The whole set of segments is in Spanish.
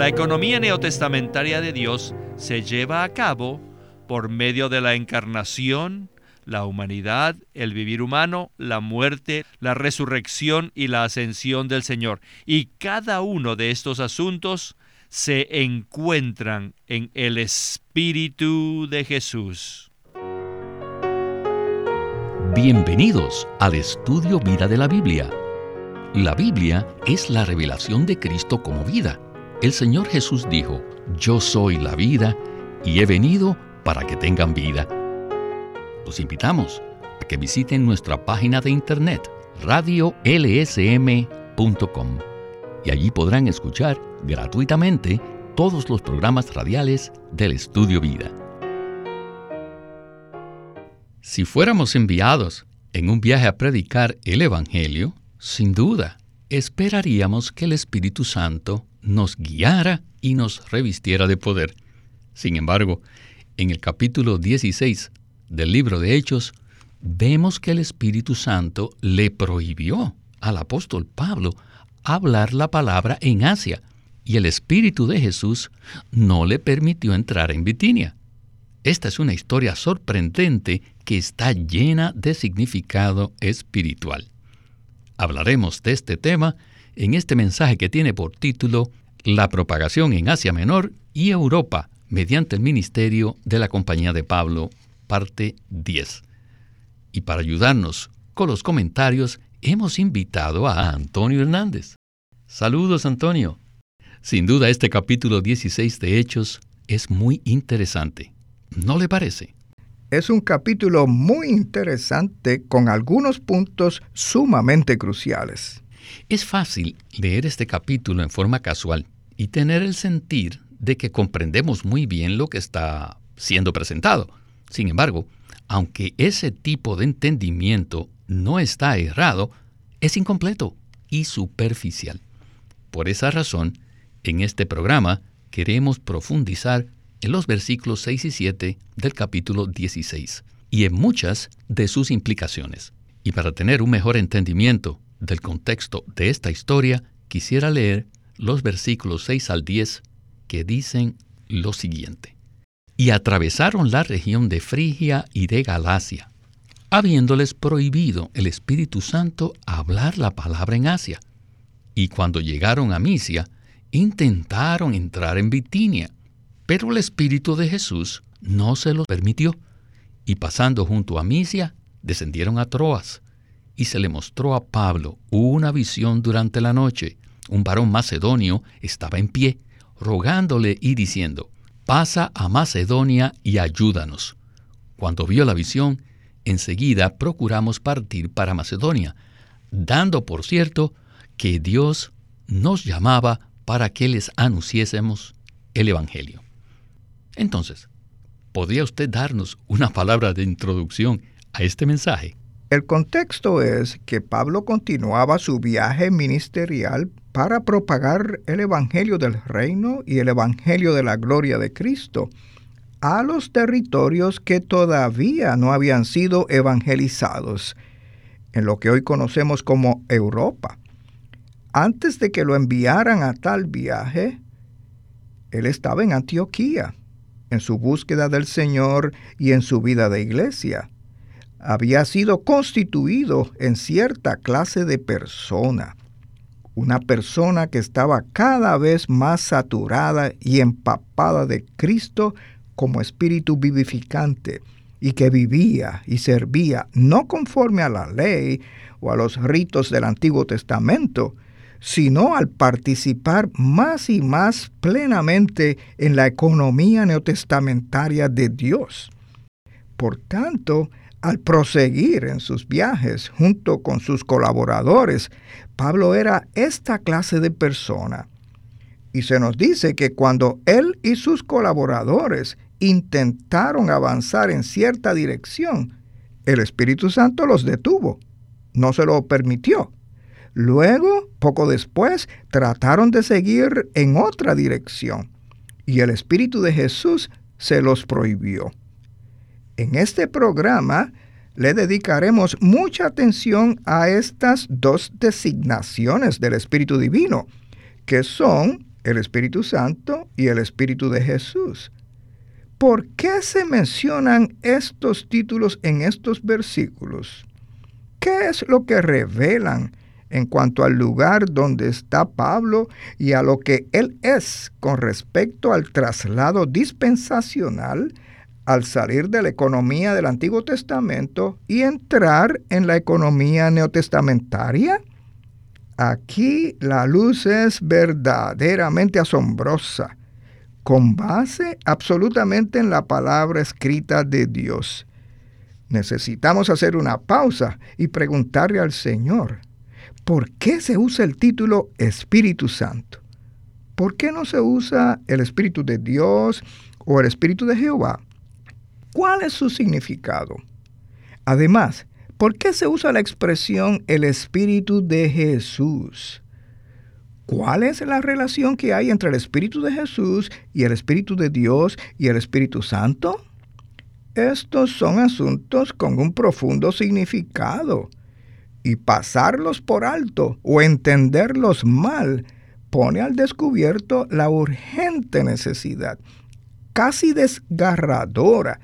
La economía neotestamentaria de Dios se lleva a cabo por medio de la encarnación, la humanidad, el vivir humano, la muerte, la resurrección y la ascensión del Señor. Y cada uno de estos asuntos se encuentran en el Espíritu de Jesús. Bienvenidos al estudio Vida de la Biblia. La Biblia es la revelación de Cristo como vida. El Señor Jesús dijo, Yo soy la vida y he venido para que tengan vida. Los invitamos a que visiten nuestra página de internet radiolsm.com y allí podrán escuchar gratuitamente todos los programas radiales del Estudio Vida. Si fuéramos enviados en un viaje a predicar el Evangelio, sin duda, esperaríamos que el Espíritu Santo nos guiara y nos revistiera de poder. Sin embargo, en el capítulo 16 del libro de Hechos, vemos que el Espíritu Santo le prohibió al apóstol Pablo hablar la palabra en Asia, y el Espíritu de Jesús no le permitió entrar en Bitinia. Esta es una historia sorprendente que está llena de significado espiritual. Hablaremos de este tema en este mensaje que tiene por título La propagación en Asia Menor y Europa mediante el ministerio de la Compañía de Pablo, parte 10. Y para ayudarnos con los comentarios, hemos invitado a Antonio Hernández. Saludos, Antonio. Sin duda, este capítulo 16 de Hechos es muy interesante. ¿No le parece? Es un capítulo muy interesante con algunos puntos sumamente cruciales. Es fácil leer este capítulo en forma casual y tener el sentir de que comprendemos muy bien lo que está siendo presentado. Sin embargo, aunque ese tipo de entendimiento no está errado, es incompleto y superficial. Por esa razón, en este programa queremos profundizar en los versículos 6 y 7 del capítulo 16 y en muchas de sus implicaciones. Y para tener un mejor entendimiento del contexto de esta historia, quisiera leer los versículos 6 al 10 que dicen lo siguiente. Y atravesaron la región de Frigia y de Galacia, habiéndoles prohibido el Espíritu Santo hablar la palabra en Asia. Y cuando llegaron a Misia, intentaron entrar en Bitinia, pero el Espíritu de Jesús no se lo permitió. Y pasando junto a Misia, descendieron a Troas, y se le mostró a Pablo una visión durante la noche. Un varón macedonio estaba en pie, rogándole y diciendo, pasa a Macedonia y ayúdanos. Cuando vio la visión, enseguida procuramos partir para Macedonia, dando por cierto que Dios nos llamaba para que les anunciésemos el Evangelio. Entonces, ¿podría usted darnos una palabra de introducción a este mensaje? El contexto es que Pablo continuaba su viaje ministerial para propagar el Evangelio del Reino y el Evangelio de la gloria de Cristo a los territorios que todavía no habían sido evangelizados, en lo que hoy conocemos como Europa. Antes de que lo enviaran a tal viaje, él estaba en Antioquía, en su búsqueda del Señor y en su vida de iglesia. Había sido constituido en cierta clase de persona, una persona que estaba cada vez más saturada y empapada de Cristo como espíritu vivificante y que vivía y servía no conforme a la ley o a los ritos del Antiguo Testamento, sino al participar más y más plenamente en la economía neotestamentaria de Dios. Por tanto, al proseguir en sus viajes junto con sus colaboradores, Pablo era esta clase de persona. Y se nos dice que cuando él y sus colaboradores intentaron avanzar en cierta dirección, el Espíritu Santo los detuvo, no se lo permitió. Luego, poco después, trataron de seguir en otra dirección y el Espíritu de Jesús se los prohibió. En este programa le dedicaremos mucha atención a estas dos designaciones del Espíritu Divino, que son el Espíritu Santo y el Espíritu de Jesús. ¿Por qué se mencionan estos títulos en estos versículos? ¿Qué es lo que revelan en cuanto al lugar donde está Pablo y a lo que él es con respecto al traslado dispensacional al salir de la economía del Antiguo Testamento y entrar en la economía neotestamentaria? Aquí la luz es verdaderamente asombrosa, con base absolutamente en la palabra escrita de Dios. Necesitamos hacer una pausa y preguntarle al Señor, ¿por qué se usa el título Espíritu Santo? ¿Por qué no se usa el Espíritu de Dios o el Espíritu de Jehová? ¿Cuál es su significado? Además, ¿por qué se usa la expresión el Espíritu de Jesús? ¿Cuál es la relación que hay entre el Espíritu de Jesús y el Espíritu de Dios y el Espíritu Santo? Estos son asuntos con un profundo significado y pasarlos por alto o entenderlos mal pone al descubierto la urgente necesidad, casi desgarradora,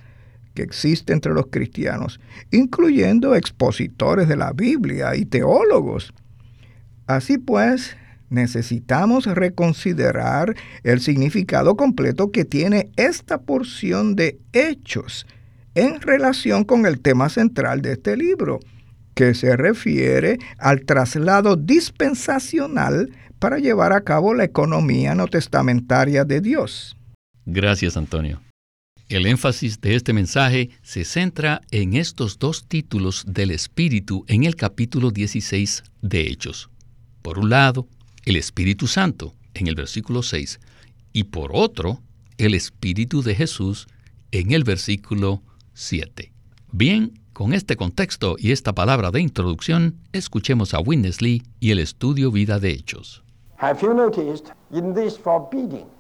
que existe entre los cristianos, incluyendo expositores de la Biblia y teólogos. Así pues, necesitamos reconsiderar el significado completo que tiene esta porción de hechos en relación con el tema central de este libro, que se refiere al traslado dispensacional para llevar a cabo la economía no testamentaria de Dios. Gracias, Antonio. El énfasis de este mensaje se centra en estos dos títulos del Espíritu en el capítulo 16 de Hechos. Por un lado, el Espíritu Santo en el versículo 6 y por otro, el Espíritu de Jesús en el versículo 7. Bien, con este contexto y esta palabra de introducción, escuchemos a Winnesley y el estudio Vida de Hechos.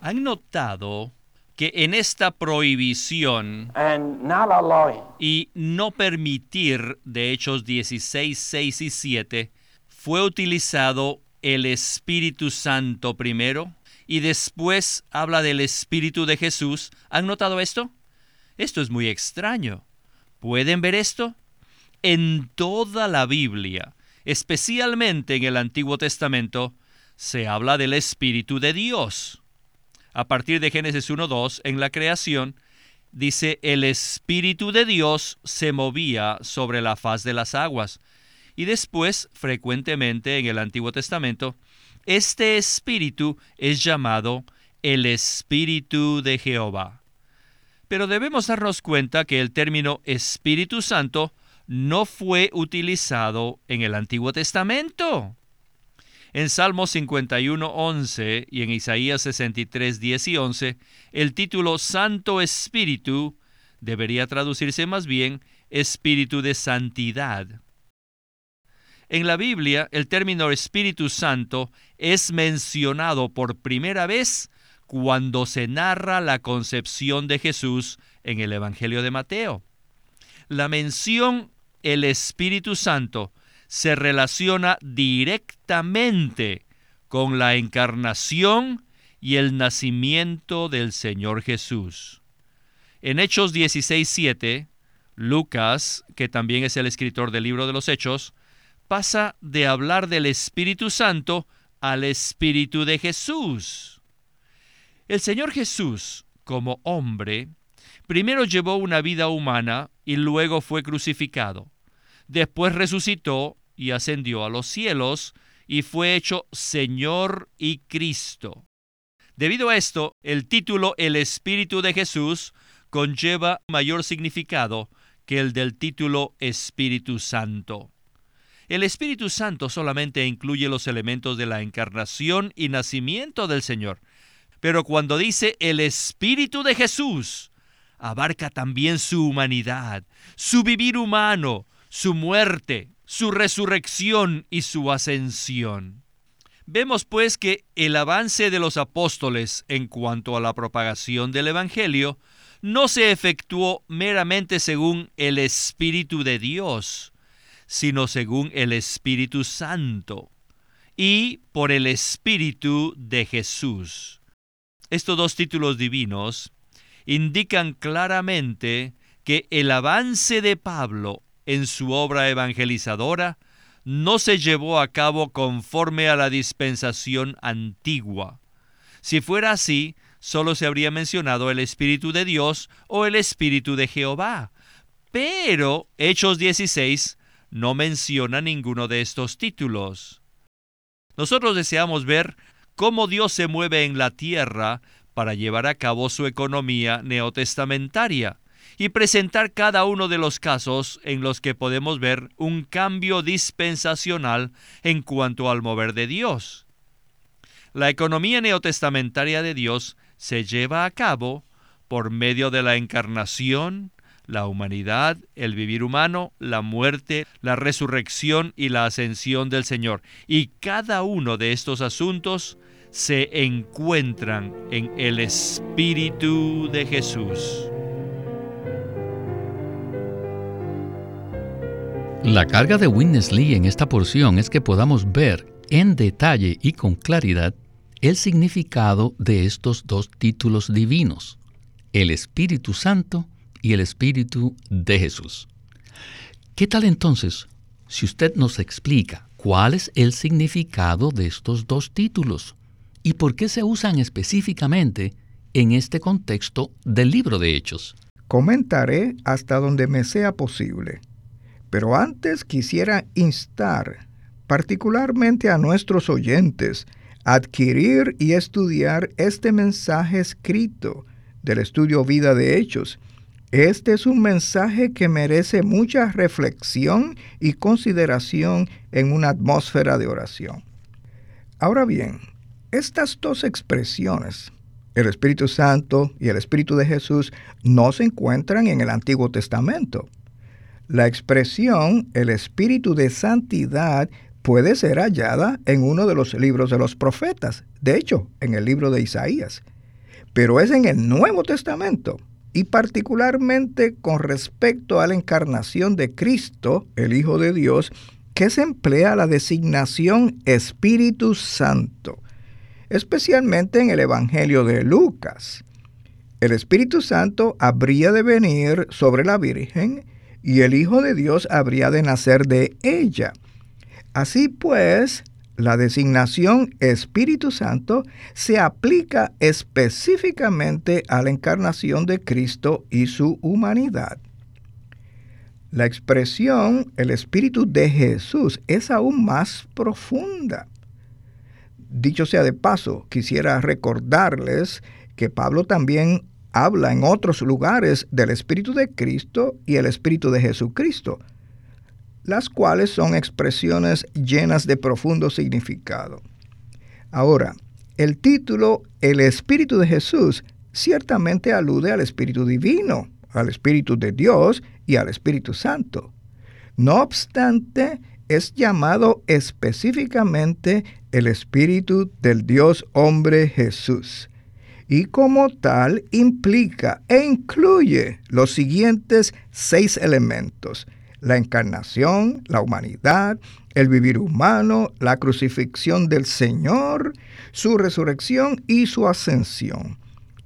¿Han notado que en esta prohibición y no permitir de Hechos 16, 6 y 7 fue utilizado el Espíritu Santo primero y después habla del Espíritu de Jesús? ¿Han notado esto? Esto es muy extraño. ¿Pueden ver esto? En toda la Biblia, especialmente en el Antiguo Testamento, se habla del Espíritu de Dios. A partir de Génesis 1.2, en la creación, dice, el Espíritu de Dios se movía sobre la faz de las aguas. Y después, frecuentemente en el Antiguo Testamento, este Espíritu es llamado el Espíritu de Jehová. Pero debemos darnos cuenta que el término Espíritu Santo no fue utilizado en el Antiguo Testamento. En Salmo 51, 11 y en Isaías 63, 10 y 11, el título Santo Espíritu debería traducirse más bien Espíritu de Santidad. En la Biblia, el término Espíritu Santo es mencionado por primera vez cuando se narra la concepción de Jesús en el Evangelio de Mateo. La mención el Espíritu Santo se relaciona directamente con la encarnación y el nacimiento del Señor Jesús. En Hechos 16:7, Lucas, que también es el escritor del libro de los Hechos, pasa de hablar del Espíritu Santo al Espíritu de Jesús. El Señor Jesús, como hombre, primero llevó una vida humana y luego fue crucificado. Después resucitó y ascendió a los cielos y fue hecho Señor y Cristo. Debido a esto, el título El Espíritu de Jesús conlleva mayor significado que el del título Espíritu Santo. El Espíritu Santo solamente incluye los elementos de la encarnación y nacimiento del Señor, pero cuando dice el Espíritu de Jesús, abarca también su humanidad, su vivir humano, su muerte, su resurrección y su ascensión. Vemos pues que el avance de los apóstoles en cuanto a la propagación del Evangelio no se efectuó meramente según el Espíritu de Dios, sino según el Espíritu Santo. y por el Espíritu de Jesús. Estos dos títulos divinos indican claramente que el avance de Pablo en su obra evangelizadora no se llevó a cabo conforme a la dispensación antigua. Si fuera así, solo se habría mencionado el Espíritu de Dios o el Espíritu de Jehová. Pero Hechos 16 no menciona ninguno de estos títulos. Nosotros deseamos ver cómo Dios se mueve en la tierra para llevar a cabo su economía neotestamentaria y presentar cada uno de los casos en los que podemos ver un cambio dispensacional en cuanto al mover de Dios. La economía neotestamentaria de Dios se lleva a cabo por medio de la encarnación, la humanidad, el vivir humano, la muerte, la resurrección y la ascensión del Señor. Y cada uno de estos asuntos se encuentran en el Espíritu de Jesús. La carga de Witness Lee en esta porción es que podamos ver en detalle y con claridad el significado de estos dos títulos divinos, el Espíritu Santo y el Espíritu de Jesús. ¿Qué tal entonces si usted nos explica cuál es el significado de estos dos títulos y por qué se usan específicamente en este contexto del libro de Hechos? Comentaré hasta donde me sea posible. Pero antes quisiera instar particularmente a nuestros oyentes a adquirir y estudiar este mensaje escrito del estudio Vida de Hechos. Este es un mensaje que merece mucha reflexión y consideración en una atmósfera de oración. Ahora bien, estas dos expresiones, el Espíritu Santo y el Espíritu de Jesús, no se encuentran en el Antiguo Testamento. La expresión el espíritu de santidad puede ser hallada en uno de los libros de los profetas, de hecho, en el libro de Isaías, pero es en el Nuevo Testamento y particularmente con respecto a la encarnación de Cristo, el Hijo de Dios, que se emplea la designación Espíritu Santo, especialmente en el Evangelio de Lucas. El Espíritu Santo habría de venir sobre la Virgen, y el Hijo de Dios habría de nacer de ella. Así pues, la designación Espíritu Santo se aplica específicamente a la encarnación de Cristo y su humanidad. La expresión el Espíritu de Jesús es aún más profunda. Dicho sea de paso, quisiera recordarles que Pablo también habla en otros lugares del Espíritu de Cristo y el Espíritu de Jesucristo, las cuales son expresiones llenas de profundo significado. Ahora, el título El Espíritu de Jesús ciertamente alude al Espíritu Divino, al Espíritu de Dios y al Espíritu Santo. No obstante, es llamado específicamente el Espíritu del Dios hombre Jesús y como tal implica e incluye los siguientes seis elementos. La encarnación, la humanidad, el vivir humano, la crucifixión del Señor, su resurrección y su ascensión.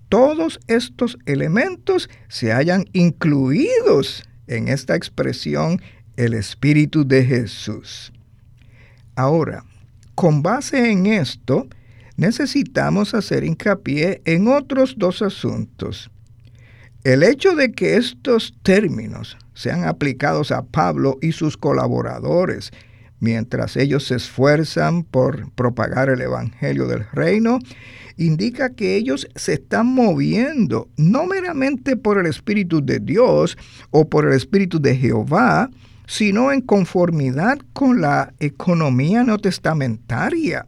Todos estos elementos se hayan incluidos en esta expresión el Espíritu de Jesús. Ahora, con base en esto, necesitamos hacer hincapié en otros dos asuntos. El hecho de que estos términos sean aplicados a Pablo y sus colaboradores mientras ellos se esfuerzan por propagar el Evangelio del Reino, indica que ellos se están moviendo no meramente por el Espíritu de Dios o por el Espíritu de Jehová, sino en conformidad con la economía no testamentaria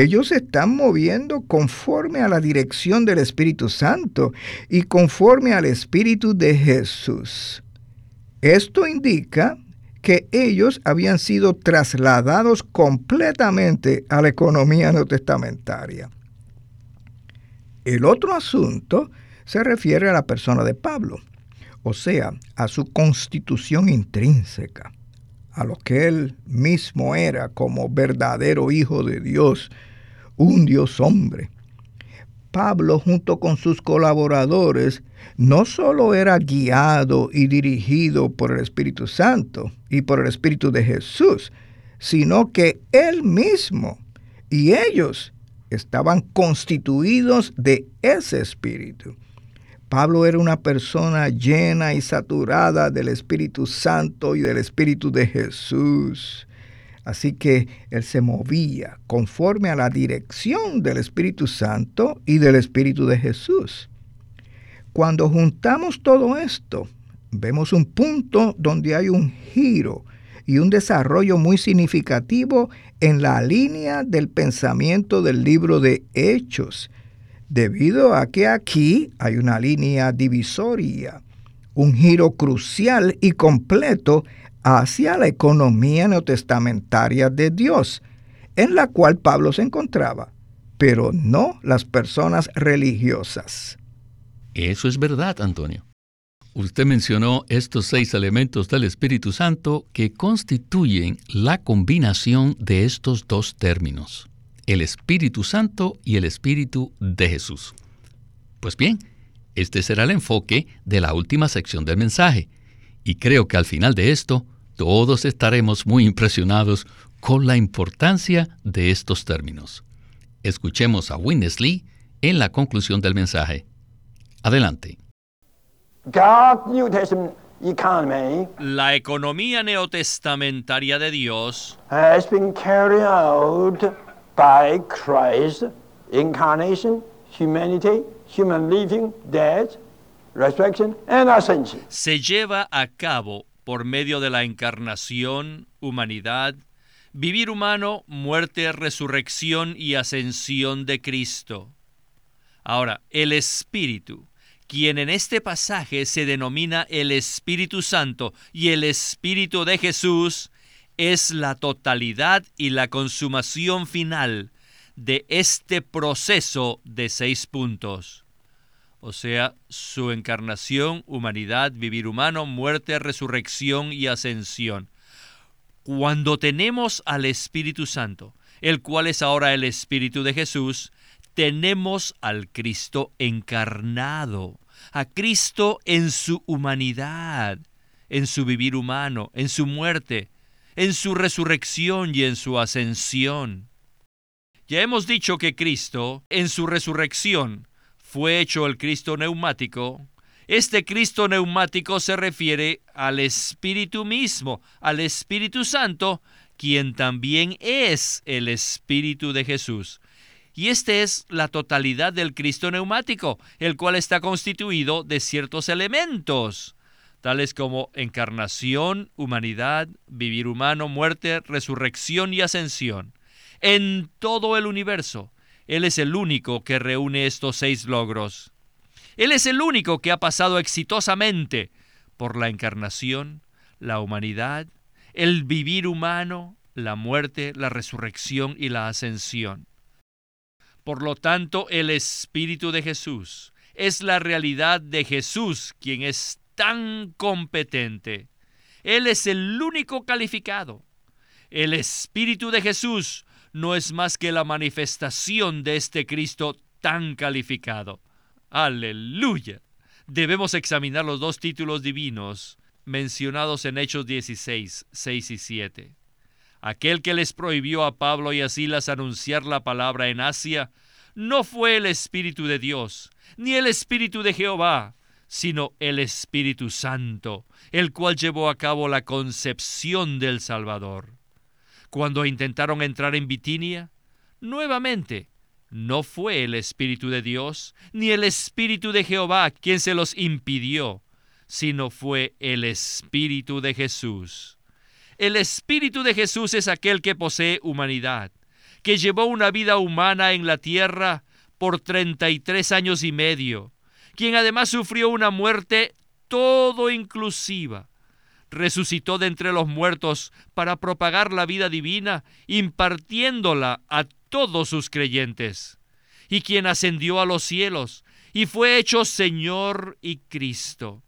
ellos se están moviendo conforme a la dirección del Espíritu Santo y conforme al Espíritu de Jesús. Esto indica que ellos habían sido trasladados completamente a la economía no testamentaria. El otro asunto se refiere a la persona de Pablo, o sea, a su constitución intrínseca, a lo que él mismo era como verdadero hijo de Dios, un Dios hombre. Pablo junto con sus colaboradores no solo era guiado y dirigido por el Espíritu Santo y por el Espíritu de Jesús, sino que él mismo y ellos estaban constituidos de ese Espíritu. Pablo era una persona llena y saturada del Espíritu Santo y del Espíritu de Jesús. Así que él se movía conforme a la dirección del Espíritu Santo y del Espíritu de Jesús. Cuando juntamos todo esto, vemos un punto donde hay un giro y un desarrollo muy significativo en la línea del pensamiento del libro de Hechos, debido a que aquí hay una línea divisoria, un giro crucial y completo hacia la economía neotestamentaria de Dios, en la cual Pablo se encontraba, pero no las personas religiosas. Eso es verdad, Antonio. Usted mencionó estos seis elementos del Espíritu Santo que constituyen la combinación de estos dos términos, el Espíritu Santo y el Espíritu de Jesús. Pues bien, este será el enfoque de la última sección del mensaje, y creo que al final de esto todos estaremos muy impresionados con la importancia de estos términos. Escuchemos a Winnesley en la conclusión del mensaje. Adelante. La economía neotestamentaria de Dios by Christ, incarnation, humanity, human living, death, resurrection, and ascension. se lleva a cabo por medio de la encarnación, humanidad, vivir humano, muerte, resurrección y ascensión de Cristo. Ahora, el Espíritu quien en este pasaje se denomina el Espíritu Santo y el Espíritu de Jesús, es la totalidad y la consumación final de este proceso de seis puntos. O sea, su encarnación, humanidad, vivir humano, muerte, resurrección y ascensión. Cuando tenemos al Espíritu Santo, el cual es ahora el Espíritu de Jesús, tenemos al Cristo encarnado a Cristo en su humanidad, en su vivir humano, en su muerte, en su resurrección y en su ascensión. Ya hemos dicho que Cristo, en su resurrección, fue hecho el Cristo neumático. Este Cristo neumático se refiere al Espíritu mismo, al Espíritu Santo, quien también es el Espíritu de Jesús. Y este es la totalidad del Cristo neumático, el cual está constituido de ciertos elementos, tales como encarnación, humanidad, vivir humano, muerte, resurrección y ascensión. En todo el universo, Él es el único que reúne estos seis logros. Él es el único que ha pasado exitosamente por la encarnación, la humanidad, el vivir humano, la muerte, la resurrección y la ascensión. Por lo tanto, el Espíritu de Jesús es la realidad de Jesús, quien es tan competente. Él es el único calificado. El Espíritu de Jesús no es más que la manifestación de este Cristo tan calificado. Aleluya. Debemos examinar los dos títulos divinos mencionados en Hechos 16, 6 y 7. Aquel que les prohibió a Pablo y a Silas anunciar la palabra en Asia no fue el Espíritu de Dios, ni el Espíritu de Jehová, sino el Espíritu Santo, el cual llevó a cabo la concepción del Salvador. Cuando intentaron entrar en Bitinia, nuevamente, no fue el Espíritu de Dios, ni el Espíritu de Jehová quien se los impidió, sino fue el Espíritu de Jesús. El Espíritu de Jesús es aquel que posee humanidad, que llevó una vida humana en la tierra por 33 años y medio, quien además sufrió una muerte todo inclusiva. Resucitó de entre los muertos para propagar la vida divina, impartiéndola a todos sus creyentes, y quien ascendió a los cielos y fue hecho Señor y Cristo.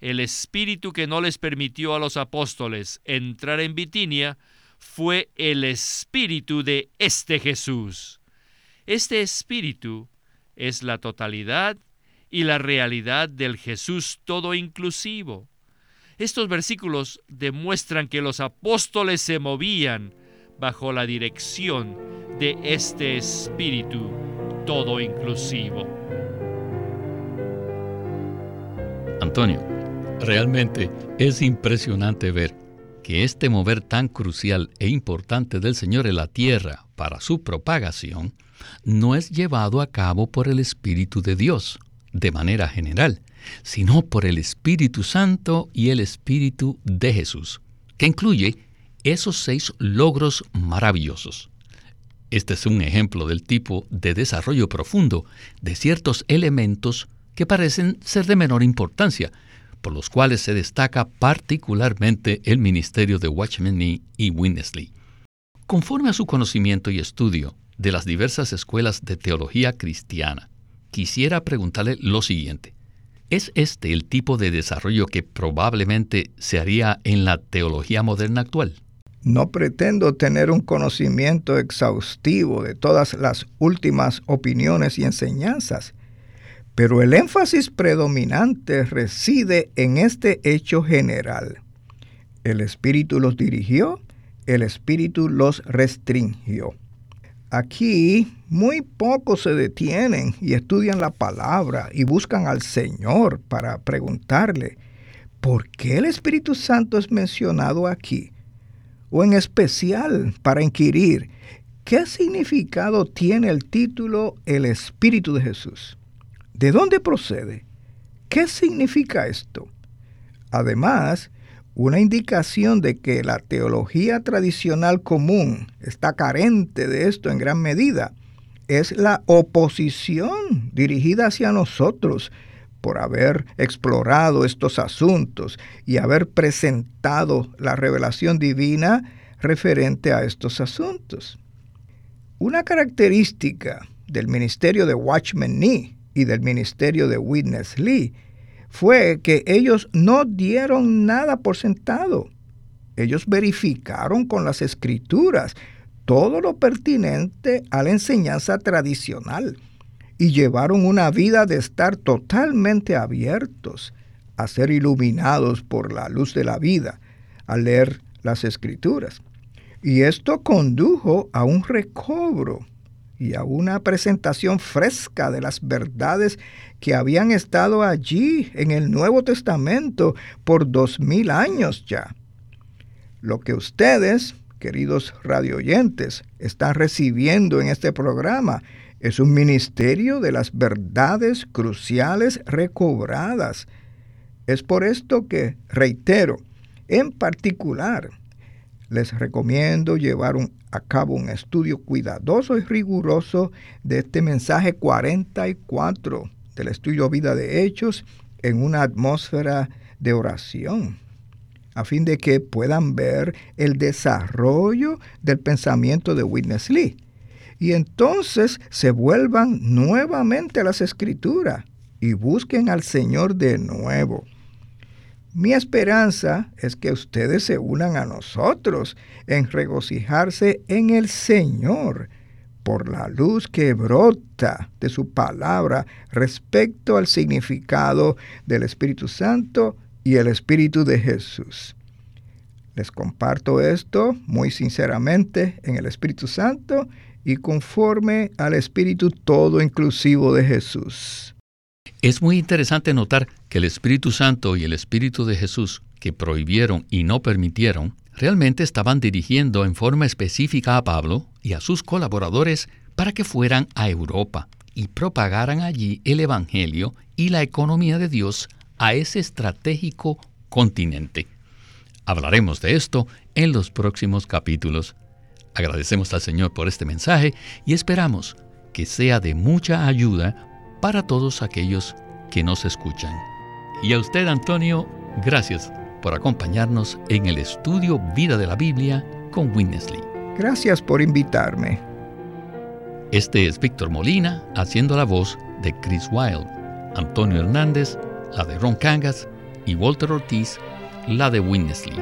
el espíritu que no les permitió a los apóstoles entrar en Bitinia fue el espíritu de este Jesús. Este espíritu es la totalidad y la realidad del Jesús todo inclusivo. Estos versículos demuestran que los apóstoles se movían bajo la dirección de este espíritu todo inclusivo. Antonio, realmente es impresionante ver que este mover tan crucial e importante del Señor en la tierra para su propagación no es llevado a cabo por el Espíritu de Dios de manera general, sino por el Espíritu Santo y el Espíritu de Jesús, que incluye esos seis logros maravillosos. Este es un ejemplo del tipo de desarrollo profundo de ciertos elementos que parecen ser de menor importancia, por los cuales se destaca particularmente el ministerio de Watchman y Winnesley. Conforme a su conocimiento y estudio de las diversas escuelas de teología cristiana, quisiera preguntarle lo siguiente. ¿Es este el tipo de desarrollo que probablemente se haría en la teología moderna actual? No pretendo tener un conocimiento exhaustivo de todas las últimas opiniones y enseñanzas, pero el énfasis predominante reside en este hecho general. El Espíritu los dirigió, el Espíritu los restringió. Aquí muy pocos se detienen y estudian la palabra y buscan al Señor para preguntarle, ¿por qué el Espíritu Santo es mencionado aquí? O en especial para inquirir, ¿qué significado tiene el título El Espíritu de Jesús? ¿De dónde procede? ¿Qué significa esto? Además, una indicación de que la teología tradicional común está carente de esto en gran medida es la oposición dirigida hacia nosotros por haber explorado estos asuntos y haber presentado la revelación divina referente a estos asuntos. Una característica del ministerio de Watchman Nee y del ministerio de Witness Lee fue que ellos no dieron nada por sentado. Ellos verificaron con las escrituras todo lo pertinente a la enseñanza tradicional y llevaron una vida de estar totalmente abiertos a ser iluminados por la luz de la vida al leer las escrituras. Y esto condujo a un recobro y a una presentación fresca de las verdades que habían estado allí en el Nuevo Testamento por dos mil años ya. Lo que ustedes, queridos radioyentes, están recibiendo en este programa es un ministerio de las verdades cruciales recobradas. Es por esto que, reitero, en particular, les recomiendo llevar a cabo un estudio cuidadoso y riguroso de este mensaje 44 del estudio Vida de Hechos en una atmósfera de oración, a fin de que puedan ver el desarrollo del pensamiento de Witness Lee. Y entonces se vuelvan nuevamente a las escrituras y busquen al Señor de nuevo mi esperanza es que ustedes se unan a nosotros en regocijarse en el Señor por la luz que brota de su palabra respecto al significado del Espíritu Santo y el Espíritu de Jesús. Les comparto esto muy sinceramente en el Espíritu Santo y conforme al Espíritu todo inclusivo de Jesús. Es muy interesante notar que el Espíritu Santo y el Espíritu de Jesús, que prohibieron y no permitieron, realmente estaban dirigiendo en forma específica a Pablo y a sus colaboradores para que fueran a Europa y propagaran allí el Evangelio y la economía de Dios a ese estratégico continente. Hablaremos de esto en los próximos capítulos. Agradecemos al Señor por este mensaje y esperamos que sea de mucha ayuda para todos aquellos que nos escuchan. Y a usted, Antonio, gracias por acompañarnos en el estudio Vida de la Biblia con Winnesley. Gracias por invitarme. Este es Víctor Molina haciendo la voz de Chris Wilde, Antonio Hernández, la de Ron Cangas, y Walter Ortiz la de Winnesley.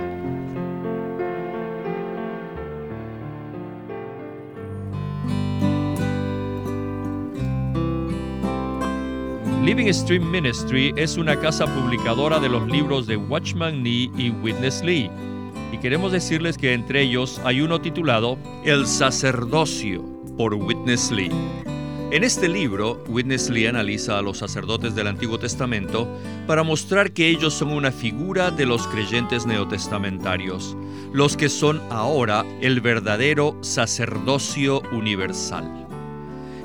Living Stream Ministry es una casa publicadora de los libros de Watchman Nee y Witness Lee. Y queremos decirles que entre ellos hay uno titulado El sacerdocio por Witness Lee. En este libro, Witness Lee analiza a los sacerdotes del Antiguo Testamento para mostrar que ellos son una figura de los creyentes neotestamentarios, los que son ahora el verdadero sacerdocio universal.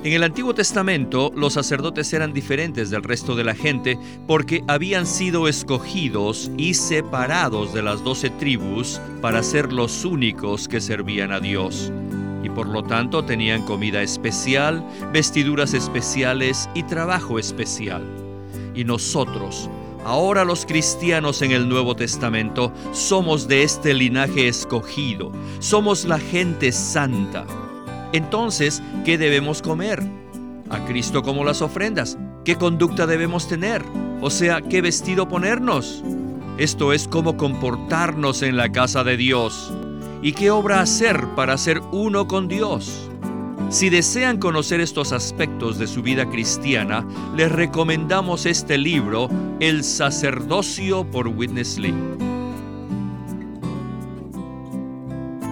En el Antiguo Testamento los sacerdotes eran diferentes del resto de la gente porque habían sido escogidos y separados de las doce tribus para ser los únicos que servían a Dios y por lo tanto tenían comida especial, vestiduras especiales y trabajo especial. Y nosotros, ahora los cristianos en el Nuevo Testamento, somos de este linaje escogido, somos la gente santa. Entonces, ¿qué debemos comer? A Cristo como las ofrendas. ¿Qué conducta debemos tener? O sea, ¿qué vestido ponernos? Esto es cómo comportarnos en la casa de Dios y qué obra hacer para ser uno con Dios. Si desean conocer estos aspectos de su vida cristiana, les recomendamos este libro, El sacerdocio por Witness Lee.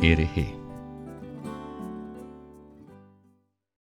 गे रहे